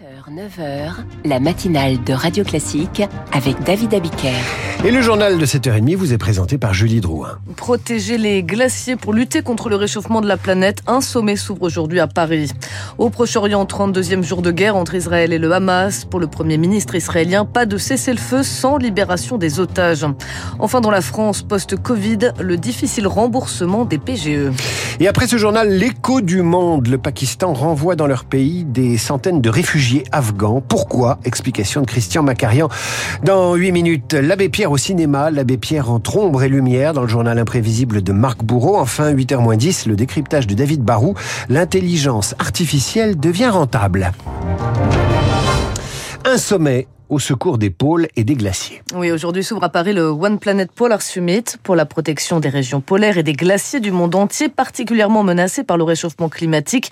7h, 9h, la matinale de Radio Classique avec David Abiker. Et le journal de 7h30 vous est présenté par Julie Drouin. Protéger les glaciers pour lutter contre le réchauffement de la planète, un sommet s'ouvre aujourd'hui à Paris. Au Proche-Orient, 32e jour de guerre entre Israël et le Hamas. Pour le Premier ministre israélien, pas de cessez-le-feu sans libération des otages. Enfin, dans la France, post-Covid, le difficile remboursement des PGE. Et après ce journal, l'écho du monde, le Pakistan renvoie dans leur pays des centaines de réfugiés afghans. Pourquoi? Explication de Christian Macarian. Dans 8 minutes, l'abbé Pierre au cinéma, l'abbé Pierre entre ombre et lumière dans le journal imprévisible de Marc Bourreau. Enfin, 8h10, le décryptage de David Barou. L'intelligence artificielle devient rentable. Un sommet au secours des pôles et des glaciers. Oui, aujourd'hui s'ouvre à Paris le One Planet Polar Summit pour la protection des régions polaires et des glaciers du monde entier, particulièrement menacés par le réchauffement climatique.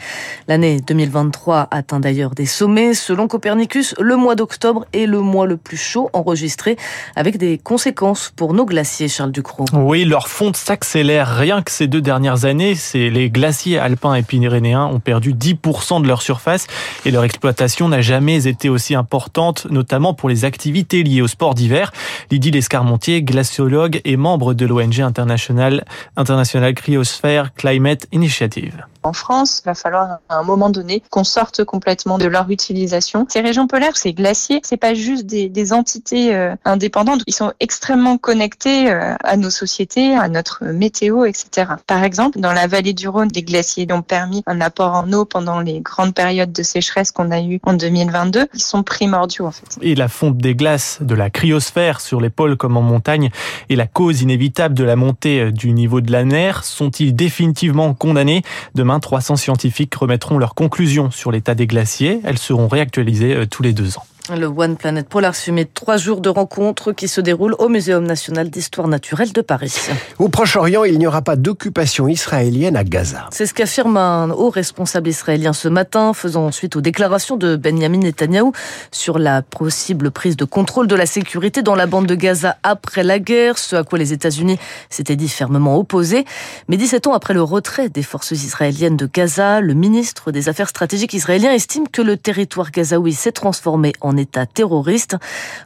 L'année 2023 atteint d'ailleurs des sommets. Selon Copernicus, le mois d'octobre est le mois le plus chaud enregistré, avec des conséquences pour nos glaciers, Charles Ducrot. Oui, leur fonte s'accélère. Rien que ces deux dernières années, c'est les glaciers alpins et pyrénéens ont perdu 10% de leur surface et leur exploitation n'a jamais été aussi importante, notamment pour les activités liées au sport d'hiver. Lydie Lescarmontier, glaciologue et membre de l'ONG internationale International Cryosphere Climate Initiative. En France, il va falloir à un moment donné qu'on sorte complètement de leur utilisation. Ces régions polaires, ces glaciers, c'est pas juste des, entités euh, indépendantes. Ils sont extrêmement connectés euh, à nos sociétés, à notre météo, etc. Par exemple, dans la vallée du Rhône, des glaciers ont permis un apport en eau pendant les grandes périodes de sécheresse qu'on a eues en 2022. Ils sont primordiaux en fait. Et la fonte des glaces de la cryosphère sur les pôles comme en montagne et la cause inévitable de la montée euh, du niveau de la mer sont-ils définitivement condamnés? Demain, 300 scientifiques remettront leurs conclusions sur l'état des glaciers. Elles seront réactualisées euh, tous les deux ans. Le One Planet Polar Summit, trois jours de rencontres qui se déroulent au Muséum national d'histoire naturelle de Paris. Au Proche-Orient, il n'y aura pas d'occupation israélienne à Gaza. C'est ce qu'affirme un haut responsable israélien ce matin, faisant suite aux déclarations de Benjamin Netanyahou sur la possible prise de contrôle de la sécurité dans la bande de Gaza après la guerre, ce à quoi les États-Unis s'étaient dit fermement opposés. Mais 17 ans après le retrait des forces israéliennes de Gaza, le ministre des Affaires stratégiques israélien estime que le territoire gazaoui s'est transformé en État terroriste.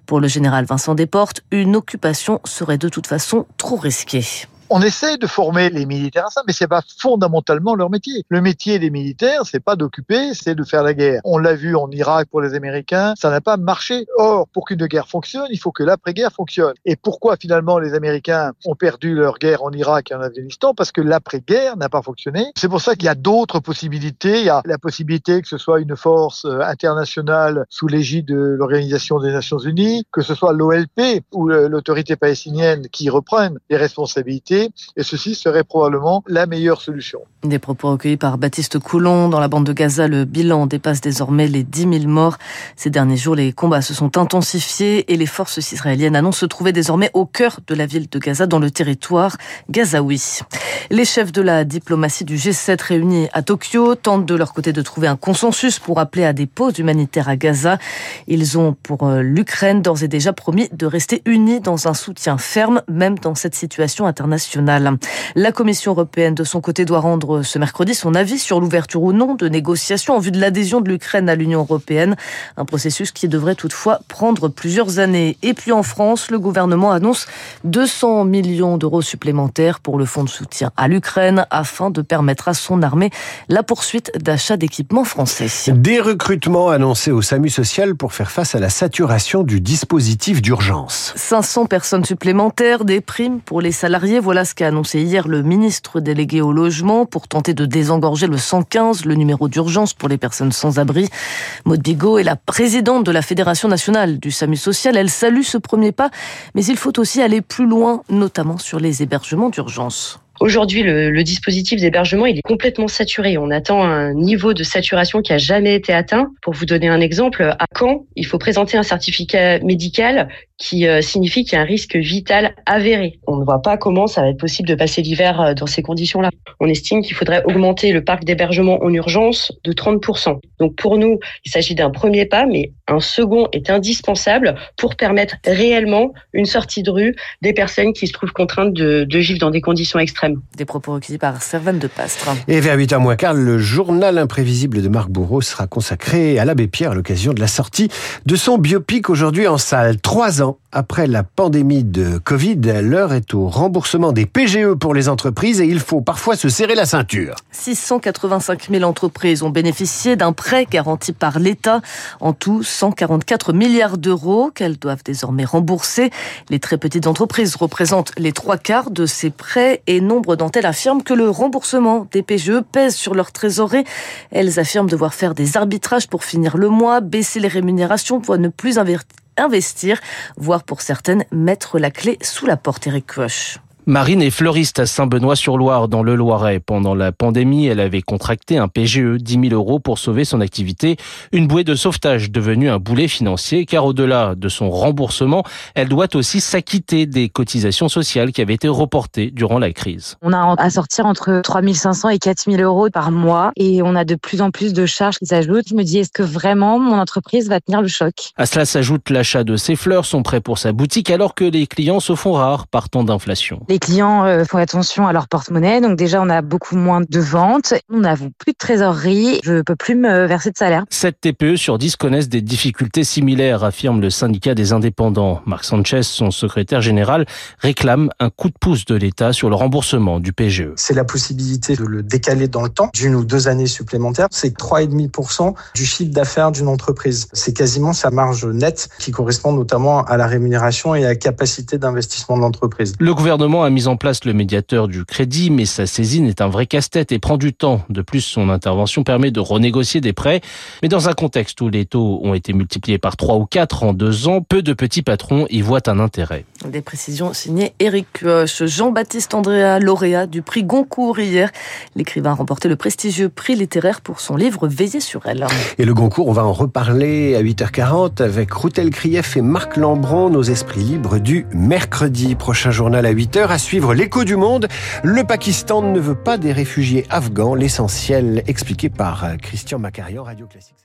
Pour le général Vincent Desportes, une occupation serait de toute façon trop risquée on essaie de former les militaires à ça, mais c'est pas fondamentalement leur métier. Le métier des militaires, c'est pas d'occuper, c'est de faire la guerre. On l'a vu en Irak pour les Américains, ça n'a pas marché. Or, pour qu'une guerre fonctionne, il faut que l'après-guerre fonctionne. Et pourquoi finalement les Américains ont perdu leur guerre en Irak et en Afghanistan? Parce que l'après-guerre n'a pas fonctionné. C'est pour ça qu'il y a d'autres possibilités. Il y a la possibilité que ce soit une force euh, internationale sous l'égide de l'Organisation des Nations Unies, que ce soit l'OLP ou l'autorité palestinienne qui reprenne les responsabilités et ceci serait probablement la meilleure solution. Des propos recueillis par Baptiste Coulon. Dans la bande de Gaza, le bilan dépasse désormais les 10 000 morts. Ces derniers jours, les combats se sont intensifiés et les forces israéliennes annoncent se trouver désormais au cœur de la ville de Gaza, dans le territoire gazaoui. Les chefs de la diplomatie du G7 réunis à Tokyo tentent de leur côté de trouver un consensus pour appeler à des pauses humanitaires à Gaza. Ils ont pour euh, l'Ukraine d'ores et déjà promis de rester unis dans un soutien ferme, même dans cette situation internationale. La Commission européenne, de son côté, doit rendre ce mercredi son avis sur l'ouverture ou non de négociations en vue de l'adhésion de l'Ukraine à l'Union européenne. Un processus qui devrait toutefois prendre plusieurs années. Et puis en France, le gouvernement annonce 200 millions d'euros supplémentaires pour le fonds de soutien à l'Ukraine afin de permettre à son armée la poursuite d'achats d'équipements français. Des recrutements annoncés au SAMU social pour faire face à la saturation du dispositif d'urgence. 500 personnes supplémentaires, des primes pour les salariés. Voilà ce qu'a annoncé hier le ministre délégué au logement pour tenter de désengorger le 115, le numéro d'urgence pour les personnes sans abri. Maud Bigot est la présidente de la Fédération nationale du SAMU social. Elle salue ce premier pas, mais il faut aussi aller plus loin, notamment sur les hébergements d'urgence. Aujourd'hui, le, dispositif d'hébergement, est complètement saturé. On attend un niveau de saturation qui a jamais été atteint. Pour vous donner un exemple, à Caen, il faut présenter un certificat médical qui euh, signifie qu'il y a un risque vital avéré. On ne voit pas comment ça va être possible de passer l'hiver euh, dans ces conditions-là. On estime qu'il faudrait augmenter le parc d'hébergement en urgence de 30%. Donc pour nous, il s'agit d'un premier pas, mais un second est indispensable pour permettre réellement une sortie de rue des personnes qui se trouvent contraintes de, de vivre dans des conditions extrêmes. Des propos recueillis par Servane de Pastre. Et vers 8h moins quart, le journal imprévisible de Marc Bourreau sera consacré à l'abbé Pierre à l'occasion de la sortie de son biopic aujourd'hui en salle. Trois ans après la pandémie de Covid, l'heure est au remboursement des PGE pour les entreprises et il faut parfois se serrer la ceinture. 685 000 entreprises ont bénéficié d'un prêt garanti par l'État. En tout, 144 milliards d'euros qu'elles doivent désormais rembourser. Les très petites entreprises représentent les trois quarts de ces prêts et nombre d'entre elles affirment que le remboursement des PGE pèse sur leur trésorerie. Elles affirment devoir faire des arbitrages pour finir le mois, baisser les rémunérations pour ne plus investir, voire pour certaines mettre la clé sous la porte Eric Koch. Marine est fleuriste à Saint-Benoît-sur-Loire, dans le Loiret. Pendant la pandémie, elle avait contracté un PGE, 10 000 euros pour sauver son activité. Une bouée de sauvetage devenue un boulet financier, car au-delà de son remboursement, elle doit aussi s'acquitter des cotisations sociales qui avaient été reportées durant la crise. On a à sortir entre 3 500 et 4 000 euros par mois, et on a de plus en plus de charges qui s'ajoutent. Je me dis, est-ce que vraiment mon entreprise va tenir le choc? À cela s'ajoute l'achat de ses fleurs, son prêt pour sa boutique, alors que les clients se font rares par temps d'inflation. Les clients euh, font attention à leur porte-monnaie, donc déjà on a beaucoup moins de ventes, on n'a plus de trésorerie, je peux plus me verser de salaire. 7 TPE sur 10 connaissent des difficultés similaires, affirme le syndicat des indépendants. Marc Sanchez, son secrétaire général, réclame un coup de pouce de l'État sur le remboursement du PGE. C'est la possibilité de le décaler dans le temps d'une ou deux années supplémentaires. C'est 3,5% du chiffre d'affaires d'une entreprise. C'est quasiment sa marge nette qui correspond notamment à la rémunération et à la capacité d'investissement de l'entreprise. Le gouvernement a mis en place le médiateur du crédit, mais sa saisine est un vrai casse-tête et prend du temps. De plus, son intervention permet de renégocier des prêts. Mais dans un contexte où les taux ont été multipliés par 3 ou 4 en deux ans, peu de petits patrons y voient un intérêt. Des précisions signées Eric Kioch, Jean-Baptiste Andrea, lauréat du prix Goncourt hier. L'écrivain a remporté le prestigieux prix littéraire pour son livre Veiller sur elle. Et le Goncourt, on va en reparler à 8h40 avec Routel Krief et Marc Lambron, nos esprits libres du mercredi. Prochain journal à 8h à suivre l'écho du monde. Le Pakistan ne veut pas des réfugiés afghans. L'essentiel expliqué par Christian Macarian, Radio Classique.